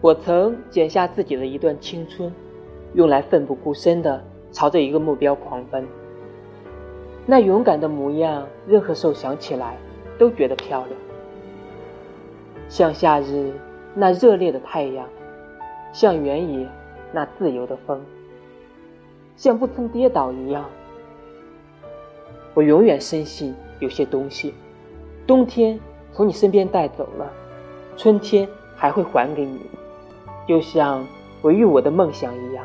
我曾剪下自己的一段青春，用来奋不顾身的朝着一个目标狂奔。那勇敢的模样，任何时候想起来都觉得漂亮。像夏日那热烈的太阳，像原野那自由的风，像不曾跌倒一样。我永远深信，有些东西，冬天从你身边带走了，春天还会还给你。就像我与我的梦想一样。